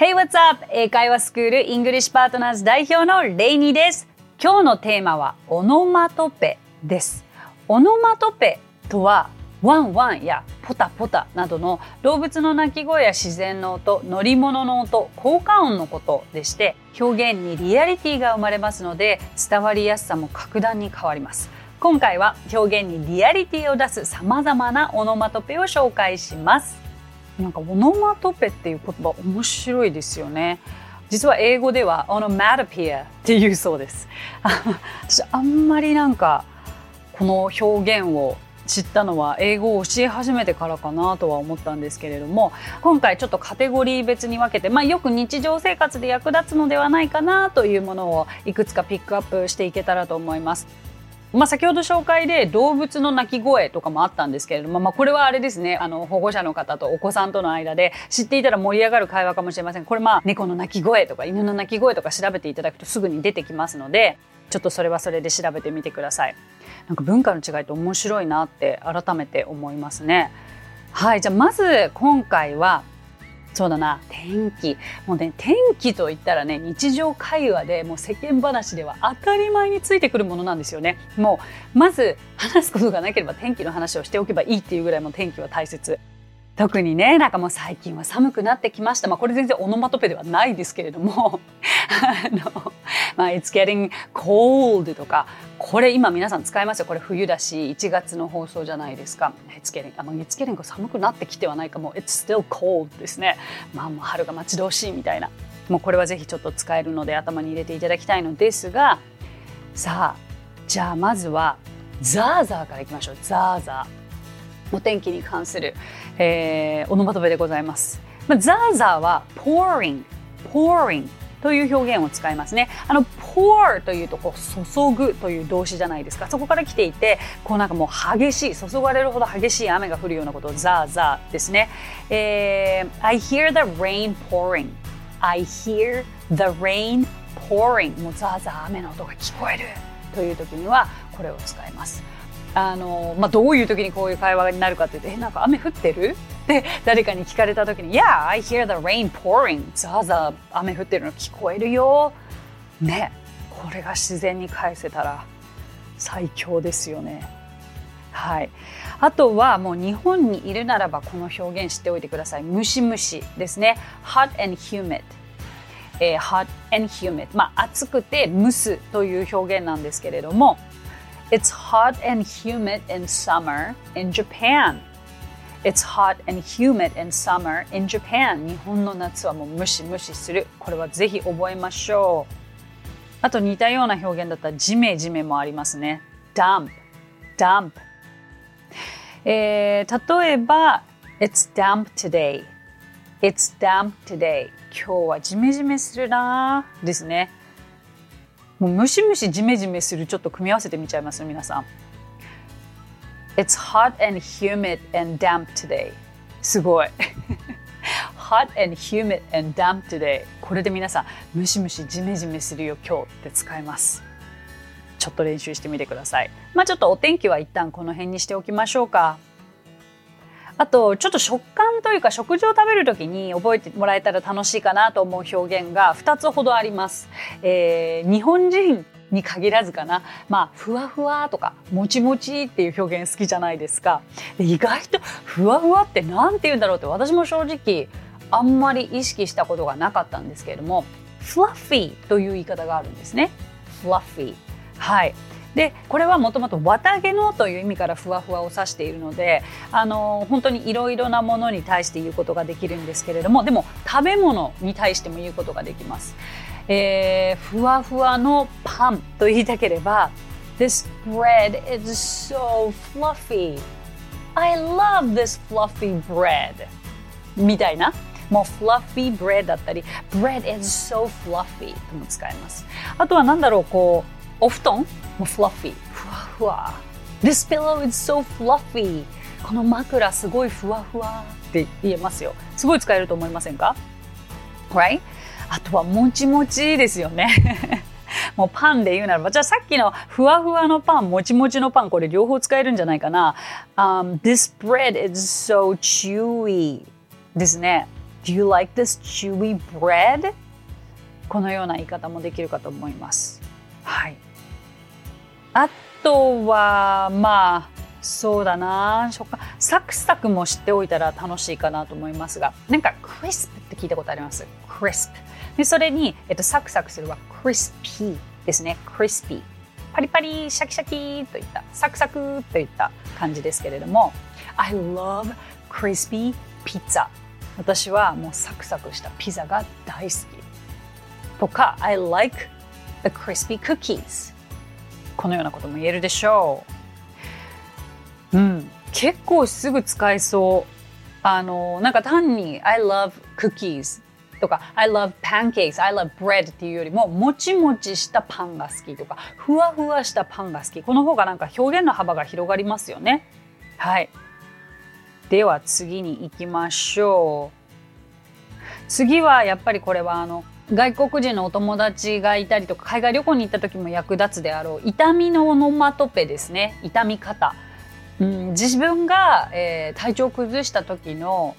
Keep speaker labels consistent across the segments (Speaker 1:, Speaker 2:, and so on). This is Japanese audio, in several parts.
Speaker 1: Hey, what's up? 英会話スクールイングリッシュパートナーズ代表のレイニーです。今日のテーマはオノマトペです。オノマトペとはワンワンやポタポタなどの動物の鳴き声や自然の音、乗り物の音、効果音のことでして表現にリアリティが生まれますので伝わりやすさも格段に変わります。今回は表現にリアリティを出す様々なオノマトペを紹介します。なんかオノマトペっていう言葉面白いですよね。実は英語ではオノマトピアっていうそうです。私あんまりなんかこの表現を知ったのは英語を教え始めてからかなとは思ったんですけれども今回ちょっとカテゴリー別に分けて、まあ、よく日常生活で役立つのではないかなというものをいくつかピックアップしていけたらと思います。まあ、先ほど紹介で動物の鳴き声とかもあったんですけれども、まあ、これはあれですねあの保護者の方とお子さんとの間で知っていたら盛り上がる会話かもしれませんこれまあ猫の鳴き声とか犬の鳴き声とか調べていただくとすぐに出てきますのでちょっとそれはそれで調べてみてください。なんか文化の違いって面白いなって改めて思いますね。はいじゃあまず今回はそうだな。天気。もうね天気といったらね日常会話でもう世間話では当たり前についてくるものなんですよね。もうまず話すことがなければ天気の話をしておけばいいっていうぐらいも天気は大切。特にねなんかもう最近は寒くなってきました。まあこれ全然オノマトペではないですけれども。あのまあ、It's getting cold とかこれ今皆さん使いますよ。これ冬だし1月の放送じゃないですか。It's getting あ、まあ、It's getting 寒くなってきてはないかも。It's still cold ですね。まあもう春が待ち遠しいみたいな。もうこれはぜひちょっと使えるので頭に入れていただきたいのですがさあじゃあまずはザーザーからいきましょう。ザーザー。お天気に関する、えー、オノマトペでございます。まあ、ザーザーは pouring pouring という表現を使いますね。あの pour というとこう注ぐという動詞じゃないですか。そこから来ていて、こうなんかもう激しい注がれるほど激しい雨が降るようなことをザーザーですね。えー、I hear the rain pouring. I hear the rain pouring. もうザーザー雨の音が聞こえるという時にはこれを使います。あのまあ、どういう時にこういう会話になるかっていうと「えなんか雨降ってる? 」って誰かに聞かれた時に「Yeah, I hear the rain pouring」ザーザー雨降ってるの聞こえるよ。ねこれが自然に返せたら最強ですよね。はい、あとはもう日本にいるならばこの表現知っておいてください。ムシムシですね。hot and humid。えー、hot and humid。まあ暑くて蒸すという表現なんですけれども It's hot and humid in summer in Japan. It's hot and humid in summer in Japan. 日本の夏はもうムシムシする。これはぜひ覚えましょう。あと似たような表現だったらジメジメもありますね。dump, dump. えー、例えば It's damp today. It's damp today. 今日はジメジメするなですね。もうムシムシジメジメするちょっと組み合わせてみちゃいます皆さん。It's hot and humid and damp today. すごい。Hot and humid and damp today. これで皆さんムシムシジメジメするよ今日って使えます。ちょっと練習してみてください。まあちょっとお天気は一旦この辺にしておきましょうか。あとちょっと食感というか食事を食べる時に覚えてもらえたら楽しいかなと思う表現が2つほどあります。えー、日本人に限らずかな、まあ、ふわふわとかもちもちっていう表現好きじゃないですか。で意外とふわふわって何て言うんだろうって私も正直あんまり意識したことがなかったんですけれどもフラッフィーという言い方があるんですね。フラッフィーはいでこれはもともと綿毛のという意味からふわふわを指しているのであの本当にいろいろなものに対して言うことができるんですけれどもでも食べ物に対しても言うことができます。えー、ふわふわのパンと言いたければ This bread is so fluffy. I love this fluffy bread. みたいな。もう fluffy bread だったり bread is so fluffy とも使えます。あとは何だろうこうお布団？もフラッフィー。ふわふわ。This pillow is so fluffy. この枕すごいふわふわって言えますよ。すごい使えると思いませんか？Right? あとはもちもちですよね。もうパンで言うならば。じゃあさっきのふわふわのパンもちもちのパンこれ両方使えるんじゃないかな、um, This bread is so chewy. ですね。Do you like this chewy bread? このような言い方もできるかと思います。はい。あとはまあそうだな。食感サクサクも知っておいたら楽しいかなと思いますが。なんかクリスプって聞いたことあります？クリスプ。でそれに、えっと、サクサクするはクリスピーですね。クリスピー。パリパリシャキシャキといったサクサクといった感じですけれども。I love crispy pizza 私はもうサクサクしたピザが大好き。とか I like the crispy cookies このようなことも言えるでしょう。うん、結構すぐ使えそう。あのなんか単に I love cookies とか I love pancakes, I love bread っていうよりももちもちしたパンが好きとかふわふわしたパンが好き。この方がなんか表現の幅が広がりますよね。はい。では次に行きましょう。次はやっぱりこれはあの外国人のお友達がいたりとか海外旅行に行った時も役立つであろう痛みのオノマトペですね痛み方、うん、自分が、えー、体調を崩した時の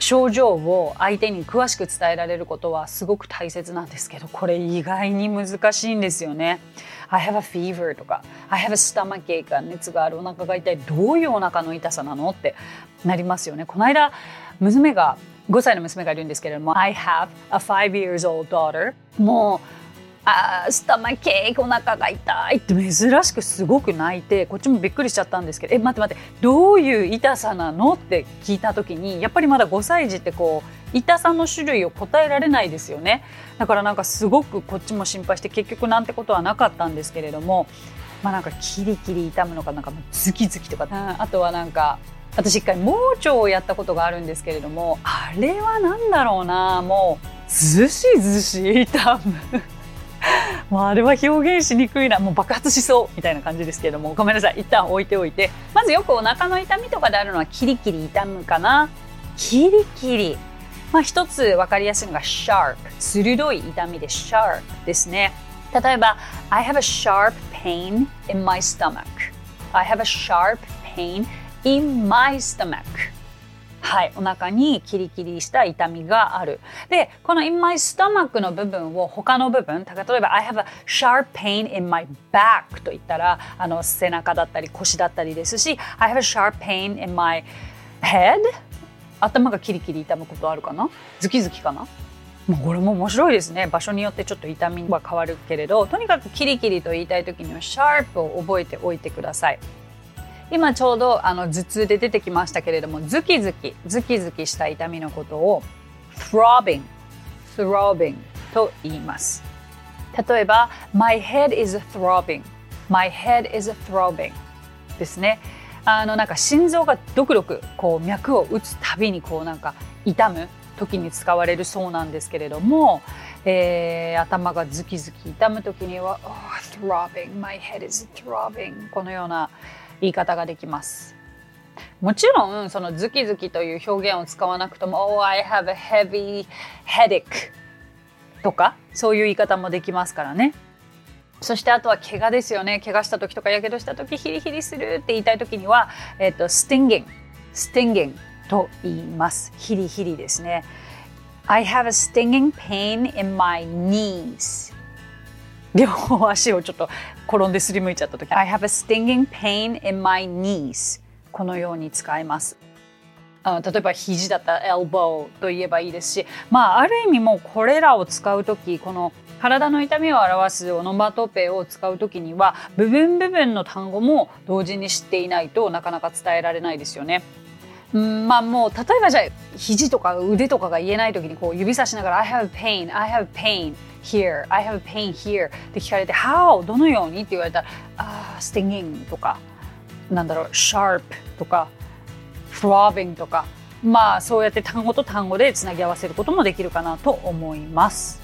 Speaker 1: 症状を相手に詳しく伝えられることはすごく大切なんですけどこれ意外に難しいんですよね。I have a fever とか I have a stomach ache 熱があるお腹が痛いどういうお腹の痛さなの？ってなりますよね。この間娘が5歳の娘がいるんですけれども I have a five years old daughter もうあスタマケーキお腹が痛い。って珍しくすごく泣いてこっちもびっくりしちゃったんですけどえ待って待ってどういう痛さなのって聞いた時にやっぱりまだ5歳児ってこう痛さの種類を答えられないですよね。だからなんかすごくこっちも心配して結局なんてことはなかったんですけれどもまあなんかキリキリ痛むのかなんかズキズキとかあとはなんか私一回盲腸をやったことがあるんですけれどもあれは何だろうなもうずしずし痛む。もうあれは表現しにくいなもう爆発しそうみたいな感じですけれどもごめんなさい一旦置いておいて。まずよくお腹の痛みとかであるのはキリキリ痛むかな。キリキリ。まあ一つ分かりやすいのが sharp 鋭い痛みで sharp ですね。例えば I have a sharp pain in my stomach. I have a sharp pain in my stomach. はい、お腹にキリキリした痛みがある。で、この in my stomach の部分を他の部分、例えば I have a sharp pain in my back と言ったら、あの背中だったり腰だったりですし、I have a sharp pain in my head 頭がキリキリ痛むことあるかな？ズキズキかな？もうこれも面白いですね。場所によってちょっと痛みは変わるけれどとにかくキリキリと言いたい時にはシャープを覚えておいてください。今ちょうどあの頭痛で出てきましたけれどもズキズキズキズキした痛みのことを throbbing throbbing と言います。例えば my head is throbbing my head is throbbing ですね。あのなんか心臓がドクドクこう脈を打つたびにこうなんか痛む時に使われるそうなんですけれども、えー、頭がズキズキ痛む時には、oh, throbbing my head is throbbing このような言い方ができます。もちろんそのズキズキという表現を使わなくとも「Oh, I have a heavy headache」とかそういう言い方もできますからね。そしてあとは怪我ですよね。怪我した時とかやけどした時ヒリヒリするって言いたい時には、えっ、ー、と、stinging, stinging と言います。ヒリヒリですね。I have a stinging pain in my knees. 両方足をちょっと転んですりむいちゃった時。I have a stinging pain in my knees. このように使います。例えば肘だったら elbow と言えばいいですし。まあある意味もうこれらを使う時この体の痛みを表すオノマトペを使う時には部分部分の単語も同時に知っていないとなかなか伝えられないですよね。まあもう例えばじゃあ肘とか腕とかが言えない時にこう指さしながら I have pain, I have pain here, I have pain here って聞かれて How? どのようにって言われたらあ、uh, stinging とかなんだろう sharp とか throbbing とかまあそうやって単語と単語でつなぎ合わせることもできるかなと思います。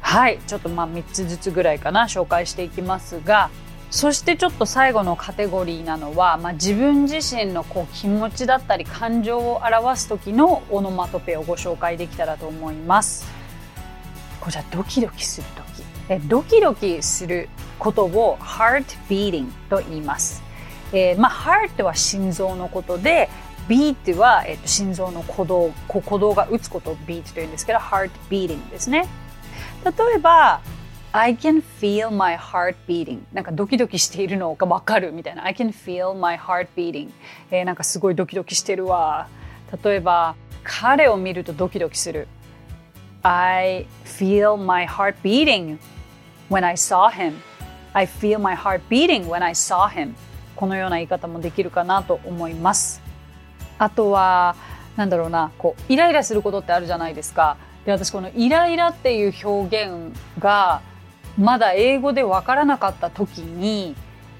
Speaker 1: はいちょっとまあ3つずつぐらいかな紹介していきますがそしてちょっと最後のカテゴリーなのは、まあ、自分自身のこう気持ちだったり感情を表す時のオノマトペをご紹介できたらと思います。こちらドキドキする時。えドキドキすることを heart beating と言います、えー、まあ heart は心臓のことで beat は、えっと、心臓の鼓動鼓動が打つことを beat というんですけど heart beating ですね。例えば I can feel my heart beating. なんかドキドキしているのがわかるみたいな。I can feel my heart beating、えー、なんかすごいドキドキしてるわ。例えば彼を見るとドキドキする。I feel my heart beating when I saw him. I feel my heart beating when I saw him. このような言い方もできるかなと思います。あとはなんだろうな。こうイライラすることってあるじゃないですか。で私このイライラっていう表現がまだ英語で分からなかった時に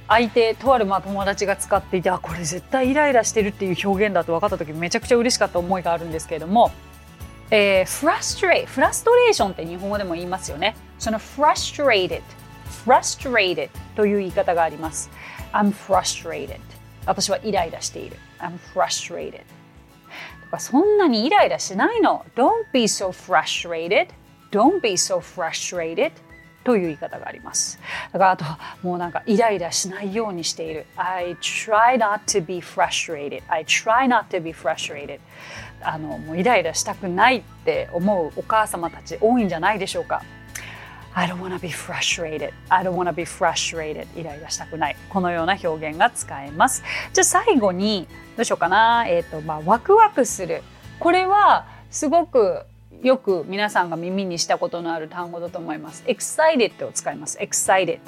Speaker 1: 相手とあるまあ友達が使っていてあこれ絶対イライラしてるっていう表現だと分かった時めちゃくちゃ嬉しかった思いがあるんですけれども、えー、frustrate フラストレーションって日本語でも言いますよね。その frustrated frustrated という言い方があります。I'm frustrated 私はイライラしている。I'm frustrated とかそんなにイライラしないの。Don't be so frustrated Don't be so frustrated という言い方があります。だからあともうなんかイライラしないようにしている。I try not to be frustrated. I try not to be frustrated. あのもうイライラしたくないって思うお母様たち多いんじゃないでしょうか。I don't wanna be frustrated. I don't wanna be frustrated. イライラしたくない。このような表現が使えます。じゃあ最後にどうしようかな。えっ、ー、とまあワクワクする。これはすごくよく皆さんが耳にしたことのある単語だと思います。excited を使います。excited。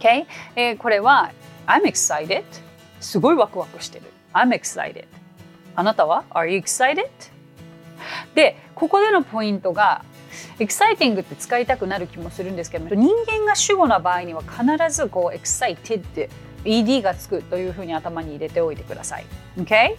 Speaker 1: Okay? えー、これは I'm excited すごいワクワクしてる。I'm excited あなたは？Are you excited? で、ここでのポイントが exciting って使いたくなる気もするんですけど人間が主語な場合には必ずこう excited って ed がつくというふうに頭に入れておいてください。Okay?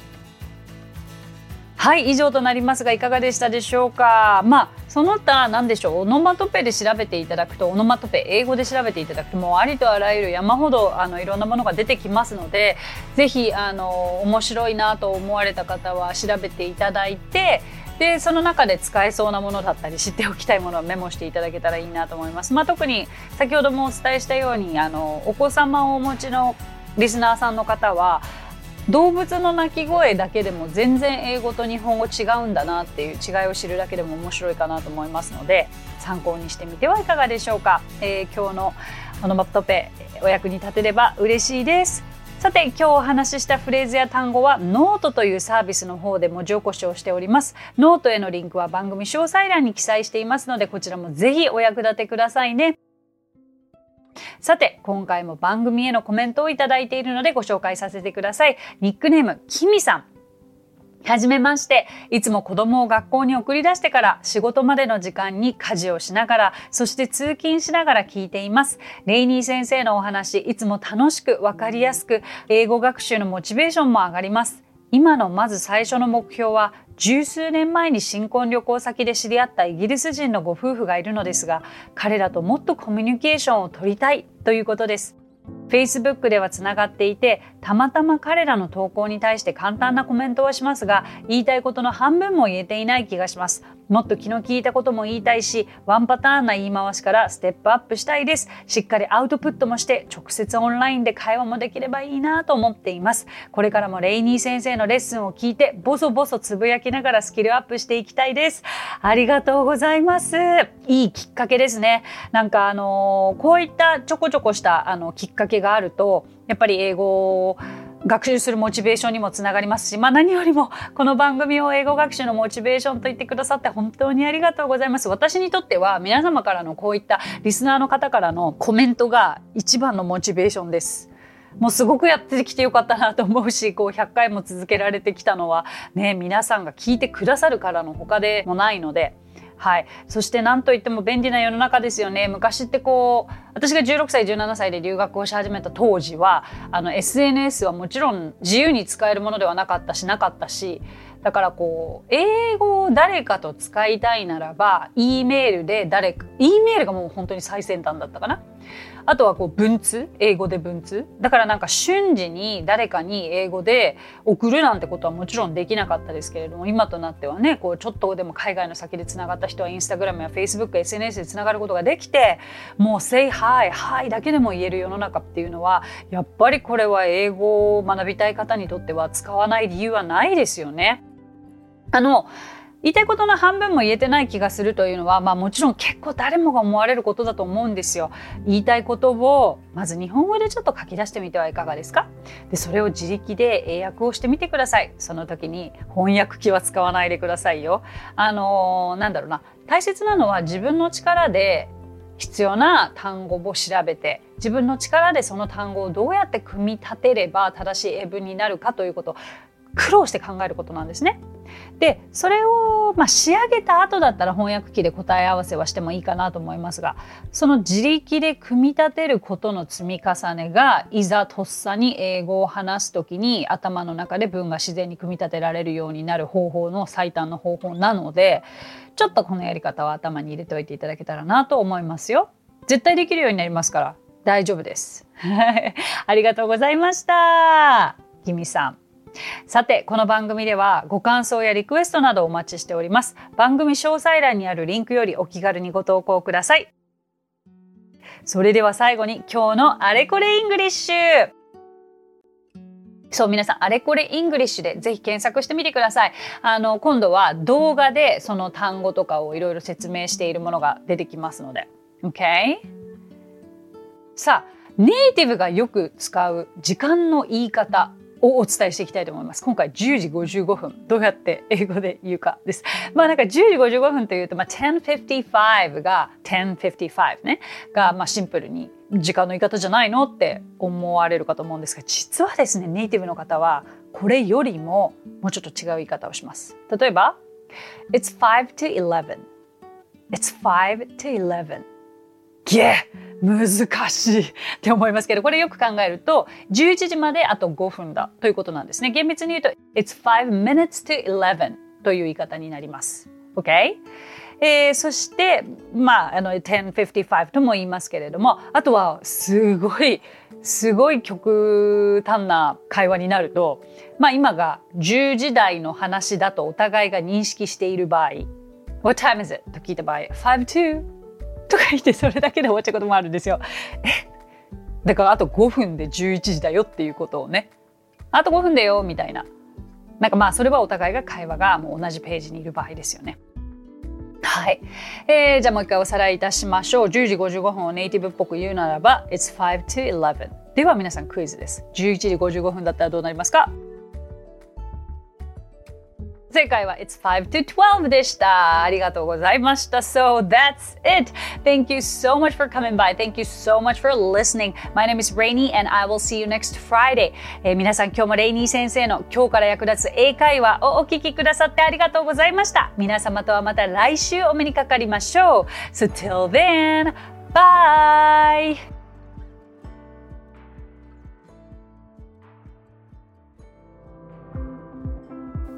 Speaker 1: はい以上となりますがいかがでしたでしょうか？まあその他何でしょう？オノマトペで調べていただくとオノマトペ英語で調べていただくともうありとあらゆる山ほどあのいろんなものが出てきますのでぜひあの面白いなと思われた方は調べていただいてでその中で使えそうなものだったり知っておきたいものはメモしていただけたらいいなと思います。まあ、特に先ほどもお伝えしたようにあのお子様をお持ちのリスナーさんの方は動物の鳴き声だけでも全然英語と日本語違うんだなっていう違いを知るだけでも面白いかなと思いますので参考にしてみてはいかがでしょうか、えー、今日のオノマトペお役に立てれば嬉しいです。さて今日お話ししたフレーズや単語はノートというサービスの方で文字起こしをしております。ノートへのリンクは番組詳細欄に記載していますのでこちらもぜひお役立てくださいね。さて、今回も番組へのコメントをいただいているのでご紹介させてください。ニックネーム、キミさん。はじめまして。いつも子供を学校に送り出してから仕事までの時間に家事をしながら、そして通勤しながら聞いています。レイニー先生のお話、いつも楽しくわかりやすく、英語学習のモチベーションも上がります。今のまず最初の目標は十数年前に新婚旅行先で知り合ったイギリス人のご夫婦がいるのですが彼らともっとコミュニケーションを取りたいということです。Facebook ではつながっていてたまたま彼らの投稿に対して簡単なコメントはしますが言いたいことの半分も言えていない気がします。もっと気の利いたことも言いたいしワンパターンな言い回しからステップアップしたいです。しっかりアウトプットもして直接オンラインで会話もできればいいなと思っています。これからもレイニー先生のレッスンを聞いてボソボソつぶやきながらスキルアップしていきたいです。ありがとうございます。いいきっかけですね。なんかあのこういったちょこちょこしたあのきっかけがあるとやっぱり英語を学習するモチベーションにもつながりますし、まあ、何よりもこの番組を英語学習のモチベーションと言ってくださって本当にありがとうございます。私にとっては皆様からのこういったリスナーの方からのコメントが一番のモチベーションです。もうすごくやってきてよかったなと思うし、こう100回も続けられてきたのはね、皆さんが聞いてくださるからの他でもないので、はい、そして何といっても便利な世の中ですよね。昔ってこう私が16歳17歳で留学をし始めた当時はあの SNS はもちろん自由に使えるものではなかったしなかったしだからこう英語を誰かと使いたいならば E メールで誰か E メールがもう本当に最先端だったかな。あとはこう文通英語で文通だからなんか瞬時に誰かに英語で送るなんてことはもちろんできなかったですけれども今となってはねこうちょっとでも海外の先でつながった人はインスタグラムやフェイスブック SNS でつながることができてもう「Say hi」「hi」だけでも言える世の中っていうのはやっぱりこれは英語を学びたい方にとっては使わない理由はないですよね。あの言いたいことの半分も言えてない気がするというのは、まあもちろん結構誰もが思われることだと思うんですよ。言いたいことをまず日本語でちょっと書き出してみてはいかがですか？で、それを自力で英訳をしてみてください。その時に翻訳機は使わないでくださいよ。あのー、なんだろうな。大切なのは自分の力で必要な単語を調べて自分の力でその単語をどうやって組み立てれば正しい英文になるかということ苦労して考えることなんですね。でそれを、まあ、仕上げた後だったら翻訳機で答え合わせはしてもいいかなと思いますがその自力で組み立てることの積み重ねがいざとっさに英語を話す時に頭の中で文が自然に組み立てられるようになる方法の最短の方法なのでちょっとこのやり方は頭に入れておいていただけたらなと思いますよ。絶対できるようになりますから大丈夫です。ありがとうございました。キミさん。さてこの番組ではご感想やリクエストなどお待ちしております番組詳細欄にあるリンクよりお気軽にご投稿くださいそれでは最後に今日のあれこれイングリッシュそう、皆さん、あれこれイングリッシュでぜひ検索してみてください。あの、今度は動画でその単語とかをいろいろ説明しているものが出てきますので。OK? さあ、ネイティブがよく使う時間の言い方をお伝えしていきたいと思います。今回10時55分どうやって英語で言うかです。まあなんか10時55分というと、まあ、1055が1055ねがまあシンプルに時間の言い方じゃないのって思われるかと思うんですが実はですねネイティブの方はこれよりももうちょっと違う言い方をします。例えば It's 5 to 11 It's 5 to 11ゲ難しい。って思いますけどこれよく考えると11時まであと5分だ。ということなんですね。厳密に言うと It's 5 minutes to 11という言い方になります。OK? えー、そして、まあ、あの1055とも言いますけれどもあとはすごいすごい極端な会話になると、まあ、今が10時台の話だとお互いが認識している場合。What time is it? と聞いた場合5 2とか言ってそれだけで終わっちゃうこともあるんですよ。え？だからあと5分で11時だよっていうことをね。あと5分だよみたいな。なんかまあそれはお互いが会話がもう同じページにいる場合ですよね。はい、えー、じゃあもう一回おさらいいたしましょう。10時55分をネイティブっぽく言うならば It's 5 to 11では皆さんクイズです。11時55分だったらどうなりますか？正解は It's 5 to 12でした。ありがとうございました。So that's it. Thank you so much for coming by. Thank you so much for listening. My name is Rainy and I will see you next Friday. えー、皆さん今日もレイニー先生の今日から役立つ英会話をお聞きくださってありがとうございました。皆様とはまた来週お目にかかりましょう。So till then, bye!